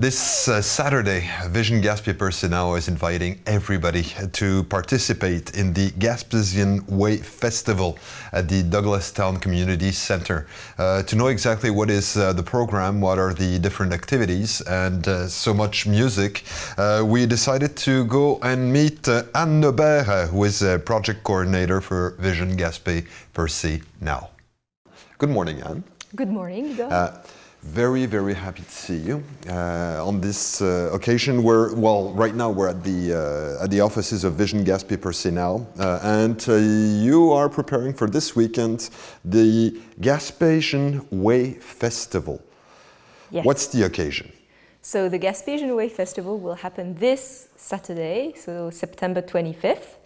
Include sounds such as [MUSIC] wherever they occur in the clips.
This uh, Saturday, Vision Gaspé Percé Now is inviting everybody to participate in the Gaspesian Way Festival at the Douglastown Community Center. Uh, to know exactly what is uh, the program, what are the different activities, and uh, so much music, uh, we decided to go and meet uh, Anne Nober, who is a project coordinator for Vision Gaspé Percé now. Good morning, Anne. Good morning. Very, very happy to see you uh, on this uh, occasion. Where, well, right now we're at the uh, at the offices of Vision Gaspé Percé Now, uh, and uh, you are preparing for this weekend the Gaspesian Way Festival. yes. What's the occasion? so the Gaspesian Way Festival will happen this Saturday, so September 25th.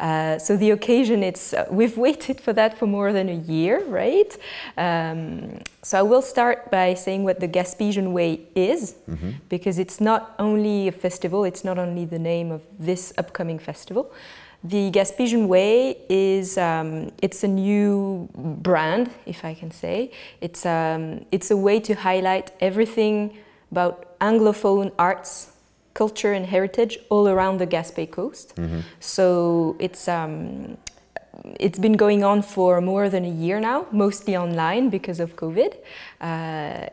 Uh, so the occasion, it's uh, we've waited for that for more than a year, right? Um, so I will start by saying what the Gaspesian Way is, because it's not only a festival, it's not only the name of this upcoming festival. The Gaspesian Way is um, it's a new brand, if I can say. It's um, it's a way to highlight everything about Anglophone arts, culture, and heritage all around the Gaspé coast. So it's um, it's been going on for more than a year now, mostly online because of COVID. Uh,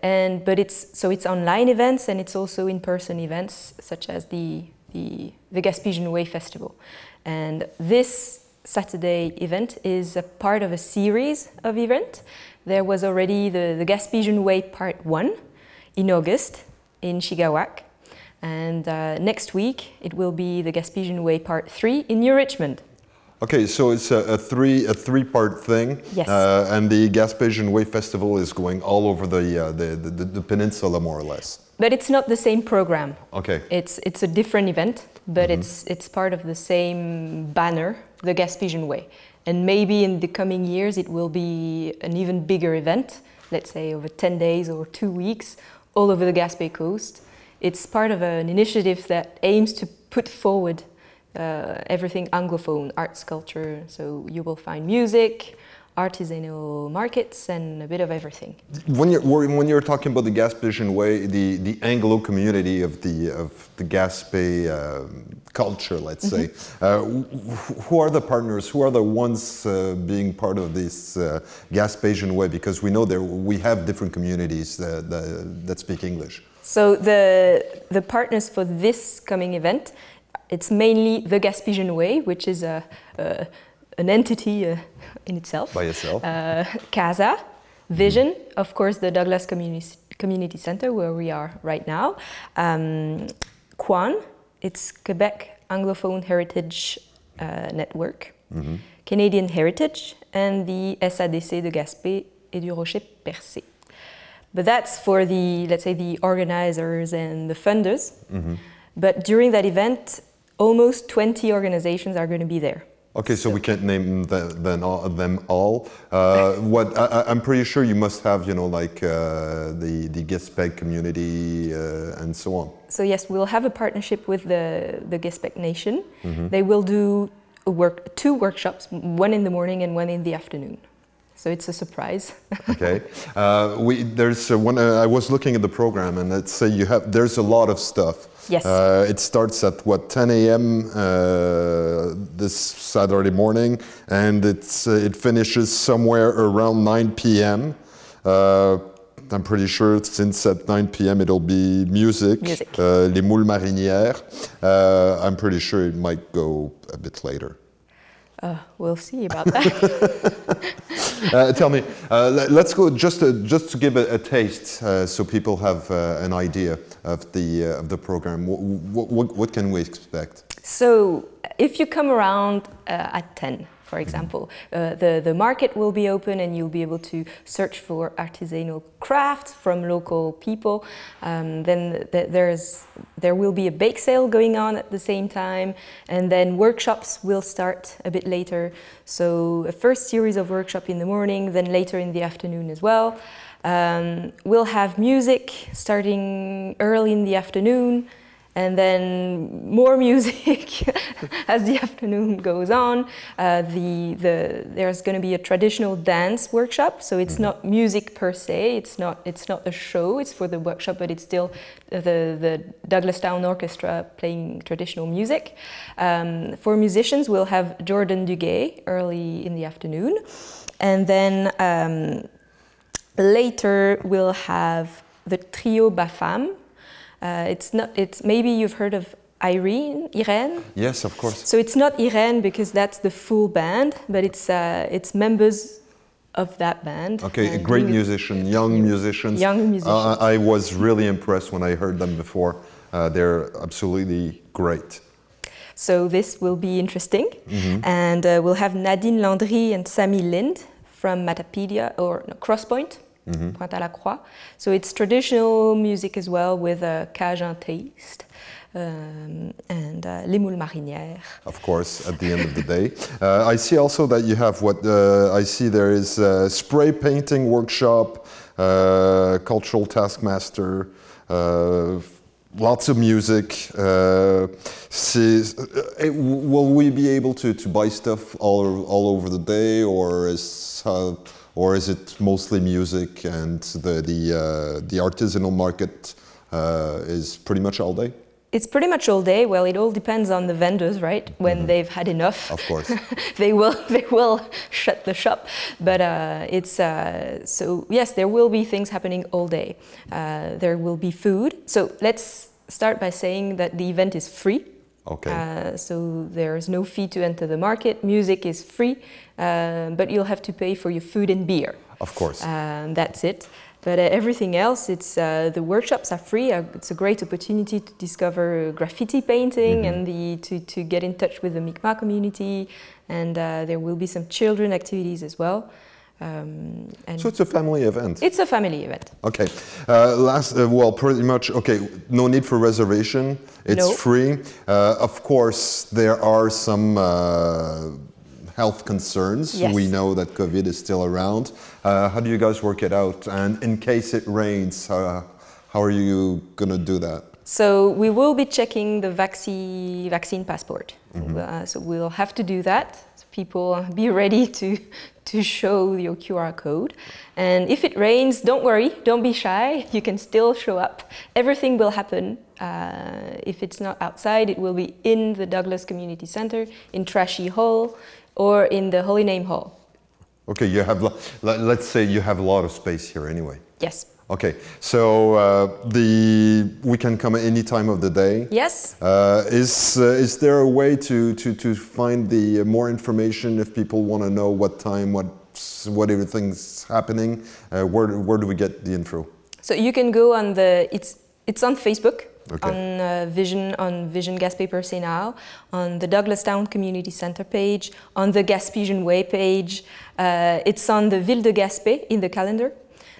and but it's so it's online events and it's also in-person events such as the the the Gaspesian Way Festival. And this Saturday event is a part of a series of events. There was already the, the Gaspesian Way Part 1 in August in Shigawake. And uh, next week it will be the Gaspesian Way Part 3 in New Richmond. Okay, so it's a, a three a three part thing, Yes. uh, and the Gaspesian Way Festival is going all over the, uh, the, the the peninsula more or less. But it's not the same program. Okay. It's it's a different event, but it's it's part of the same banner, the Gaspesian Way. And maybe in the coming years it will be an even bigger event, let's say over 10 days or 2 weeks all over the Gaspé coast. It's part of an initiative that aims to put forward uh, everything Anglophone, arts, culture. So you will find music, artisanal markets, and a bit of everything. When you're when when you're talking about the Gaspesian way, the, the Anglo community of the of the Gaspé um, culture, let's say, uh, who are the partners? Who are the ones uh, being part of this uh, Gaspesian way? Because we know there we have different communities that, that, that speak English. So the the partners for this coming event, it's mainly the Gaspesian Way, which is a, a an entity uh, in itself. By itself. Uh, Casa, Vision, of course, the Douglas Community Community Center where we are right now. Um, QAHN, it's Quebec Anglophone Heritage uh, Network. Canadian Heritage, and the SADC de Gaspé et du Rocher Percé. But that's for the, let's say, the organizers and the funders. But during that event, almost 20 organizations are going to be there. Okay, so we can't name the, them all. Them all. Uh, what I, I'm pretty sure you must have, you know, like uh, the the Gaspé community uh, and so on. So yes, we'll have a partnership with the the Gespeg Nation. They will do a work, two workshops, one in the morning and one in the afternoon. So it's a surprise. [LAUGHS] Okay, uh, we there's uh, one. Uh, I was looking at the program, and let's say you have there's a lot of stuff. Yes. Uh, it starts at what 10 a.m. Uh, this Saturday morning, and it's uh, it finishes somewhere around 9 p.m. Uh, I'm pretty sure since at 9 p.m. it'll be music, Music. Uh, les moules marinières. Uh, I'm pretty sure it might go a bit later. Uh, we'll see about that. [LAUGHS] [LAUGHS] Uh, tell me, uh, let, us go just to, just to give a, a taste, uh, so people have uh, an idea of the uh, of the program. What, what, what can we expect? So if you come around uh, at 10, for example, uh, the, the market will be open and you'll be able to search for artisanal crafts from local people. Um, then th- there's, there will be a bake sale going on at the same time, and then workshops will start a bit later. So a first series of workshop in the morning, then later in the afternoon as well. Um, we'll have music starting early in the afternoon, and then more music [LAUGHS] as the afternoon goes on. Uh, the, the, there's going to be a traditional dance workshop, so it's mm-hmm. not music per se. It's not it's not a show. It's for the workshop, but it's still the the Douglastown Orchestra playing traditional music. Um, for musicians, we'll have Jordan Duguay early in the afternoon, and then. Um, later we'll have the trio Bafam. Uh, it's not. It's maybe you've heard of Irene, Irene. Yes, of course. So it's not Irene because that's the full band, but it's uh, it's members of that band. Okay, a great musician, young musicians. Young musicians. Uh, I was really impressed when I heard them before. Uh, they're absolutely great. So this will be interesting, mm-hmm. and uh, we'll have Nadine Landry and Sammy Lind from Matapedia or no, Crosspoint mm-hmm. Pointe à la Croix. So it's traditional music as well with a Cajun taste. Um, and uh, Les Moules Marinières. Of course, at the end of the day. [LAUGHS] Uh, I see also that you have what uh, I see there is a spray painting workshop, uh, cultural taskmaster, uh, lots of music. Uh, see, will we be able to, to buy stuff all, all over the day, or is or is it mostly music and the the uh, the artisanal market uh, is pretty much all day? It's pretty much all day. Well, it all depends on the vendors, right? When mm -hmm. they've had enough, of course, [LAUGHS] they will [LAUGHS] they will shut the shop. But uh, it's uh, so yes, there will be things happening all day. Uh, there will be food. So let's start by saying that the event is free. Okay. Uh, so there's no fee to enter the market. Music is free, uh, but you'll have to pay for your food and beer. Of course. Um, that's it. But uh, everything else, it's uh, the workshops are free. Uh, it's a great opportunity to discover graffiti painting mm-hmm. and the, to, to get in touch with the Mi'kmaq community. And uh, there will be some children activities as well. Um, so it's a family event. It's a family event. Okay. Uh, last, uh, well, pretty much. Okay. No need for reservation. It's no. free. Uh, of course, there are some uh, health concerns. Yes. We know that COVID is still around. Uh, how do you guys work it out? And in case it rains, how are you gonna do that? So we will be checking the vaccine vaccine passport. Mm-hmm. Uh, so we'll have to do that. So people be ready to [LAUGHS] to show your QR code. And if it rains, don't worry, don't be shy. You can still show up. Everything will happen. Uh, if it's not outside, it will be in the Douglas Community Center, in Trashy Hall, or in the Holy Name Hall. Okay, you have. Let's say you have a lot of space here anyway. Yes. Okay, so uh, the we can come at any time of the day. Yes. Uh, is uh, is there a way to, to, to find the uh, more information if people want to know what time, what what everything's happening? Uh, where where do we get the info? So you can go on the it's it's on Facebook. Okay. On uh, Vision on Vision Gaspé Percé Now, on the Douglastown Community Center page, on the Gaspesian Way page. it's on the Ville de Gaspé in the calendar.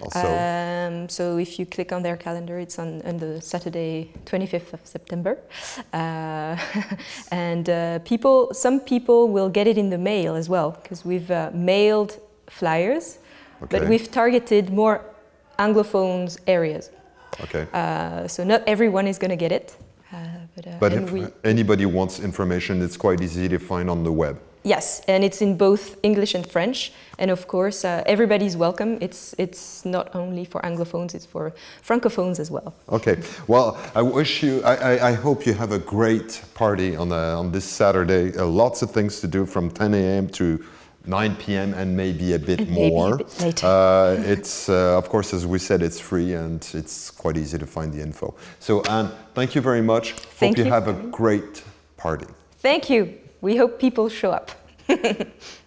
Also. Um, so if you click on their calendar, it's on, on the Saturday, 25th of September. Uh, [LAUGHS] and uh, people, some people will get it in the mail as well, because we've uh, mailed flyers, okay. but we've targeted more Anglophones areas. Okay. Uh, so not everyone is going to get it. Uh, but, uh, but if we, anybody wants information, it's quite easy to find on the web. Yes, and it's in both English and French. And of course, uh, everybody's welcome. It's it's not only for Anglophones; it's for Francophones as well. Okay. Well, I wish you. I, I, I hope you have a great party on the, on this Saturday. Uh, lots of things to do from 10 a.m. to 9 p.m. and maybe a bit and more. A bit later. Uh, it's uh, of course, as we said, it's free and it's quite easy to find the info. So Anne, thank you very much. Thank hope you, you have a great party. Thank you we hope people show up. [LAUGHS]